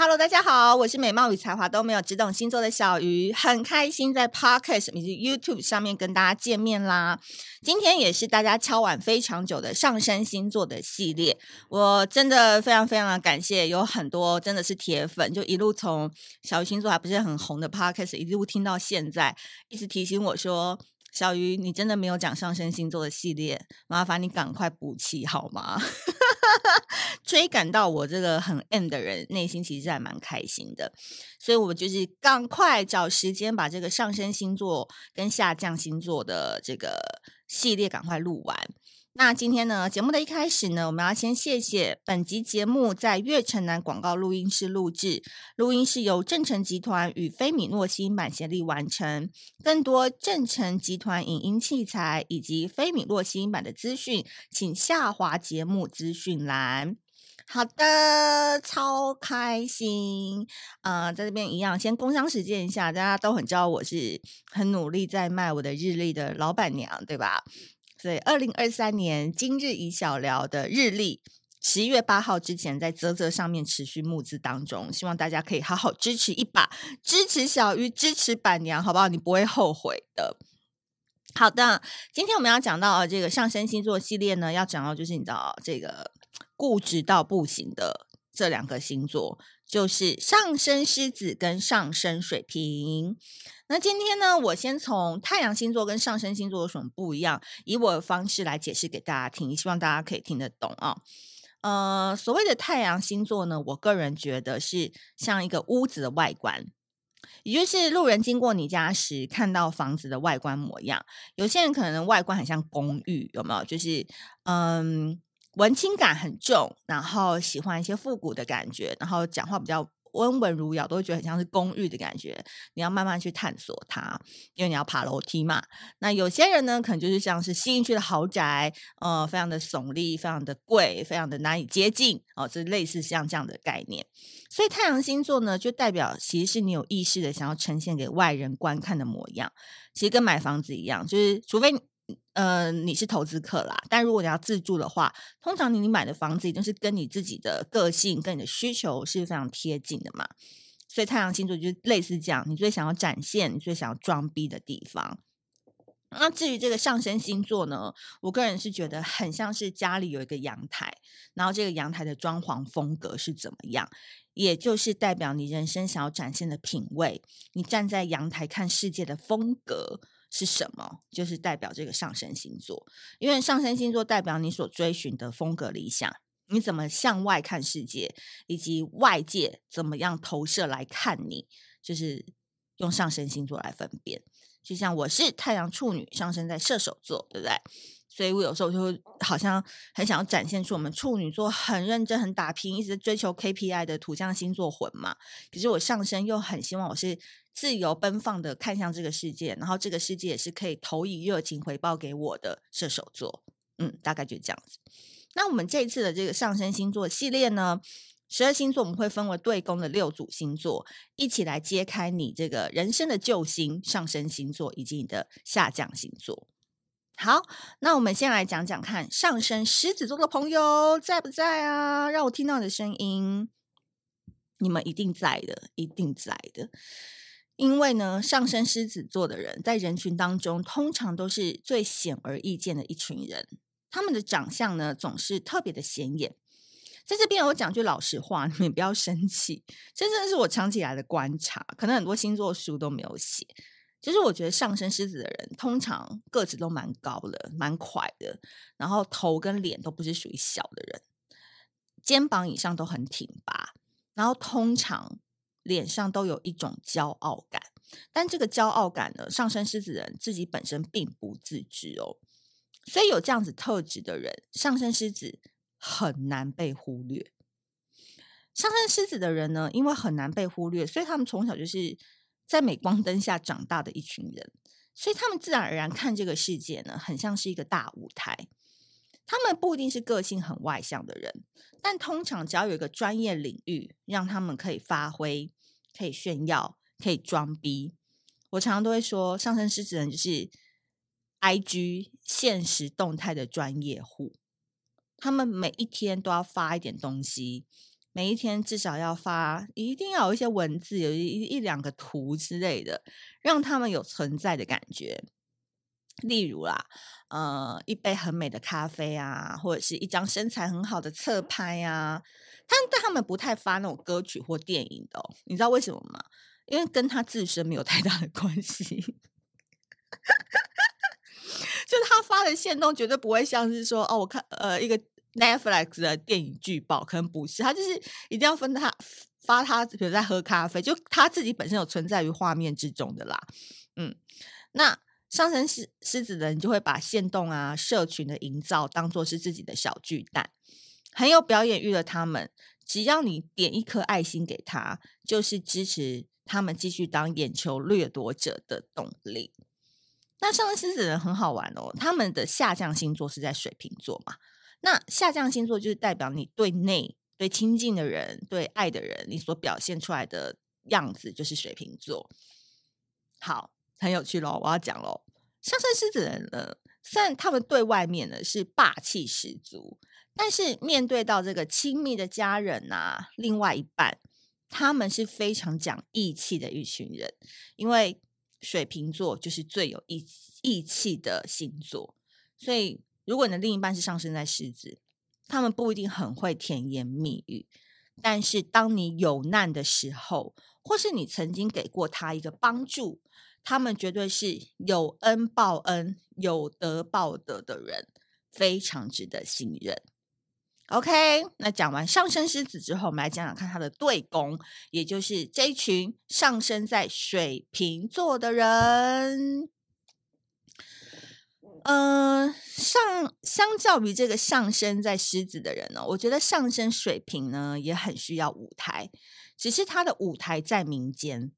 Hello，大家好，我是美貌与才华都没有，只懂星座的小鱼，很开心在 Podcast 以及 YouTube 上面跟大家见面啦。今天也是大家敲碗非常久的上升星座的系列，我真的非常非常的感谢，有很多真的是铁粉，就一路从小鱼星座还不是很红的 Podcast 一路听到现在，一直提醒我说。小鱼，你真的没有讲上升星座的系列，麻烦你赶快补齐好吗？追赶到我这个很 M 的人，内心其实还蛮开心的，所以我就是赶快找时间把这个上升星座跟下降星座的这个系列赶快录完。那今天呢，节目的一开始呢，我们要先谢谢本集节目在月城南广告录音室录制，录音是由正成集团与菲米诺新版协力完成。更多正成集团影音器材以及菲米诺新版的资讯，请下滑节目资讯栏。好的，超开心，呃，在这边一样，先工商实践一下，大家都很知道我是很努力在卖我的日历的老板娘，对吧？所以，二零二三年今日宜小聊的日历，十一月八号之前在啧啧上面持续募资当中，希望大家可以好好支持一把，支持小鱼，支持板娘，好不好？你不会后悔的。好的，今天我们要讲到这个上升星座系列呢，要讲到就是你知道这个固执到不行的这两个星座，就是上升狮子跟上升水瓶。那今天呢，我先从太阳星座跟上升星座有什么不一样，以我的方式来解释给大家听，希望大家可以听得懂啊。呃，所谓的太阳星座呢，我个人觉得是像一个屋子的外观，也就是路人经过你家时看到房子的外观模样。有些人可能外观很像公寓，有没有？就是嗯，文青感很重，然后喜欢一些复古的感觉，然后讲话比较。温文儒雅，都会觉得很像是公寓的感觉。你要慢慢去探索它，因为你要爬楼梯嘛。那有些人呢，可能就是像是新一区的豪宅，呃，非常的耸立，非常的贵，非常的难以接近哦，这类似像这样的概念。所以太阳星座呢，就代表其实是你有意识的想要呈现给外人观看的模样。其实跟买房子一样，就是除非。呃，你是投资客啦，但如果你要自住的话，通常你你买的房子一定是跟你自己的个性、跟你的需求是非常贴近的嘛。所以太阳星座就是类似这样，你最想要展现、你最想要装逼的地方。那至于这个上升星座呢，我个人是觉得很像是家里有一个阳台，然后这个阳台的装潢风格是怎么样，也就是代表你人生想要展现的品味，你站在阳台看世界的风格。是什么？就是代表这个上升星座，因为上升星座代表你所追寻的风格理想，你怎么向外看世界，以及外界怎么样投射来看你，就是用上升星座来分辨。就像我是太阳处女，上升在射手座，对不对？所以我有时候就会好像很想要展现出我们处女座很认真、很打拼，一直追求 KPI 的土象星座魂嘛。可是我上升又很希望我是自由奔放的看向这个世界，然后这个世界也是可以投以热情回报给我的射手座。嗯，大概就这样子。那我们这一次的这个上升星座系列呢，十二星座我们会分为对宫的六组星座，一起来揭开你这个人生的救星上升星座以及你的下降星座。好，那我们先来讲讲看，上升狮子座的朋友在不在啊？让我听到你的声音，你们一定在的，一定在的。因为呢，上升狮子座的人在人群当中，通常都是最显而易见的一群人。他们的长相呢，总是特别的显眼。在这边我讲句老实话，你们不要生气，这真的是我长期以来的观察，可能很多星座书都没有写。其实我觉得上升狮子的人通常个子都蛮高的，蛮快的，然后头跟脸都不是属于小的人，肩膀以上都很挺拔，然后通常脸上都有一种骄傲感，但这个骄傲感呢，上升狮子人自己本身并不自知哦，所以有这样子特质的人，上升狮子很难被忽略。上升狮子的人呢，因为很难被忽略，所以他们从小就是在镁光灯下长大的一群人，所以他们自然而然看这个世界呢，很像是一个大舞台。他们不一定是个性很外向的人，但通常只要有一个专业领域让他们可以发挥、可以炫耀、可以装逼，我常常都会说，上升狮子人就是 IG 现实动态的专业户。他们每一天都要发一点东西。每一天至少要发，一定要有一些文字，有一一两个图之类的，让他们有存在的感觉。例如啦，呃，一杯很美的咖啡啊，或者是一张身材很好的侧拍啊。他但他们不太发那种歌曲或电影的，你知道为什么吗？因为跟他自身没有太大的关系。就他发的线动绝对不会像是说哦，我看呃一个。Netflix 的电影剧报可能不是，他就是一定要分他发他，比如在喝咖啡，就他自己本身有存在于画面之中的啦。嗯，那上升狮狮子的人就会把线动啊、社群的营造当做是自己的小巨蛋，很有表演欲的他们，只要你点一颗爱心给他，就是支持他们继续当眼球掠夺者的动力。那上升狮子人很好玩哦，他们的下降星座是在水瓶座嘛。那下降星座就是代表你对内、对亲近的人、对爱的人，你所表现出来的样子就是水瓶座。好，很有趣喽，我要讲喽。上升狮子人呢，虽然他们对外面呢是霸气十足，但是面对到这个亲密的家人啊，另外一半，他们是非常讲义气的一群人，因为水瓶座就是最有义义气的星座，所以。如果你的另一半是上升在狮子，他们不一定很会甜言蜜语，但是当你有难的时候，或是你曾经给过他一个帮助，他们绝对是有恩报恩、有德报德的人，非常值得信任。OK，那讲完上升狮子之后，我们来讲讲看他的对宫，也就是这一群上升在水瓶座的人。嗯、上相较于这个上升在狮子的人呢，我觉得上升水瓶呢也很需要舞台，只是他的舞台在民间。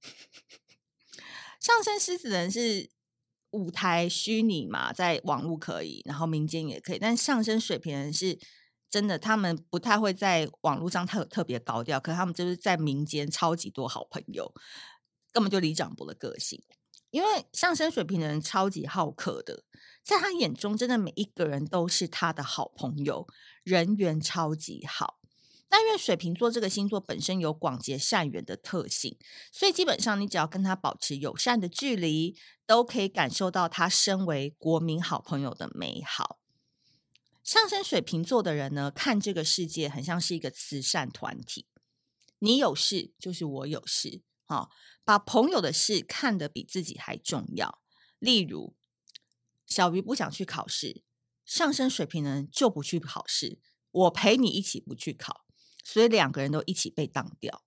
上升狮子人是舞台虚拟嘛，在网络可以，然后民间也可以，但上升水瓶人是真的，他们不太会在网络上特特别高调，可他们就是在民间超级多好朋友，根本就李长博的个性。因为上升水瓶的人超级好客的，在他眼中，真的每一个人都是他的好朋友，人缘超级好。但因为水瓶座这个星座本身有广结善缘的特性，所以基本上你只要跟他保持友善的距离，都可以感受到他身为国民好朋友的美好。上升水瓶座的人呢，看这个世界很像是一个慈善团体，你有事就是我有事。好，把朋友的事看得比自己还重要。例如，小鱼不想去考试，上升水瓶呢就不去考试，我陪你一起不去考，所以两个人都一起被当掉。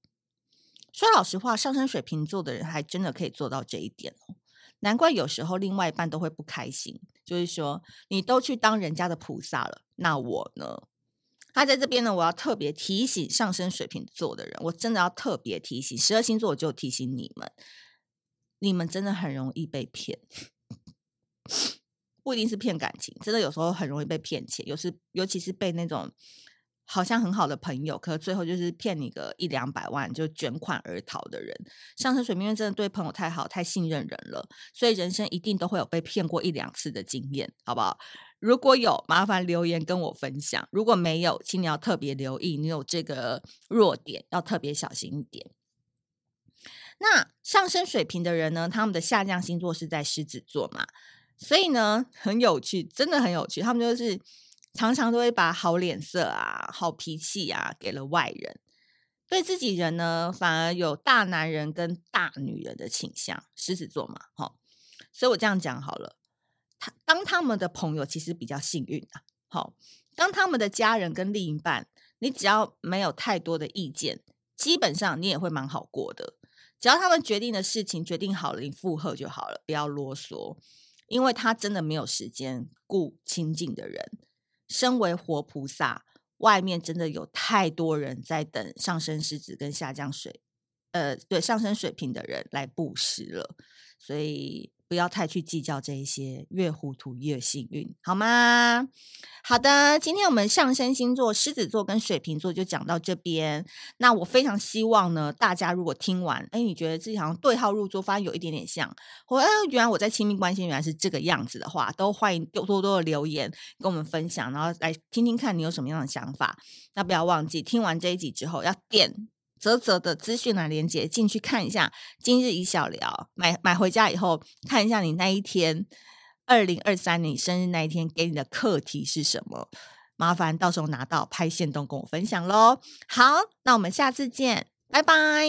说老实话，上升水瓶座的人还真的可以做到这一点哦。难怪有时候另外一半都会不开心，就是说你都去当人家的菩萨了，那我呢？他在这边呢，我要特别提醒上升水瓶座的人，我真的要特别提醒十二星座，我就提醒你们，你们真的很容易被骗，不一定是骗感情，真的有时候很容易被骗钱，有时尤其是被那种好像很好的朋友，可最后就是骗你个一两百万就卷款而逃的人。上升水瓶真的对朋友太好，太信任人了，所以人生一定都会有被骗过一两次的经验，好不好？如果有，麻烦留言跟我分享；如果没有，请你要特别留意，你有这个弱点，要特别小心一点。那上升水平的人呢？他们的下降星座是在狮子座嘛，所以呢，很有趣，真的很有趣。他们就是常常都会把好脸色啊、好脾气啊给了外人，对自己人呢，反而有大男人跟大女人的倾向。狮子座嘛，好，所以我这样讲好了。他当他们的朋友其实比较幸运啊，好，当他们的家人跟另一半，你只要没有太多的意见，基本上你也会蛮好过的。只要他们决定的事情决定好了，你附和就好了，不要啰嗦，因为他真的没有时间顾亲近的人。身为活菩萨，外面真的有太多人在等上升狮子跟下降水，呃，对，上升水平的人来布施了，所以。不要太去计较这一些，越糊涂越幸运，好吗？好的，今天我们上升星座狮子座跟水瓶座就讲到这边。那我非常希望呢，大家如果听完，哎，你觉得自己好像对号入座，发现有一点点像，或哎，原来我在亲密关系原来是这个样子的话，都欢迎多多多的留言跟我们分享，然后来听听看你有什么样的想法。那不要忘记，听完这一集之后要点。啧啧的资讯栏连接进去看一下，今日一小聊买买回家以后看一下你那一天二零二三年生日那一天给你的课题是什么？麻烦到时候拿到拍线动跟我分享喽。好，那我们下次见，拜拜。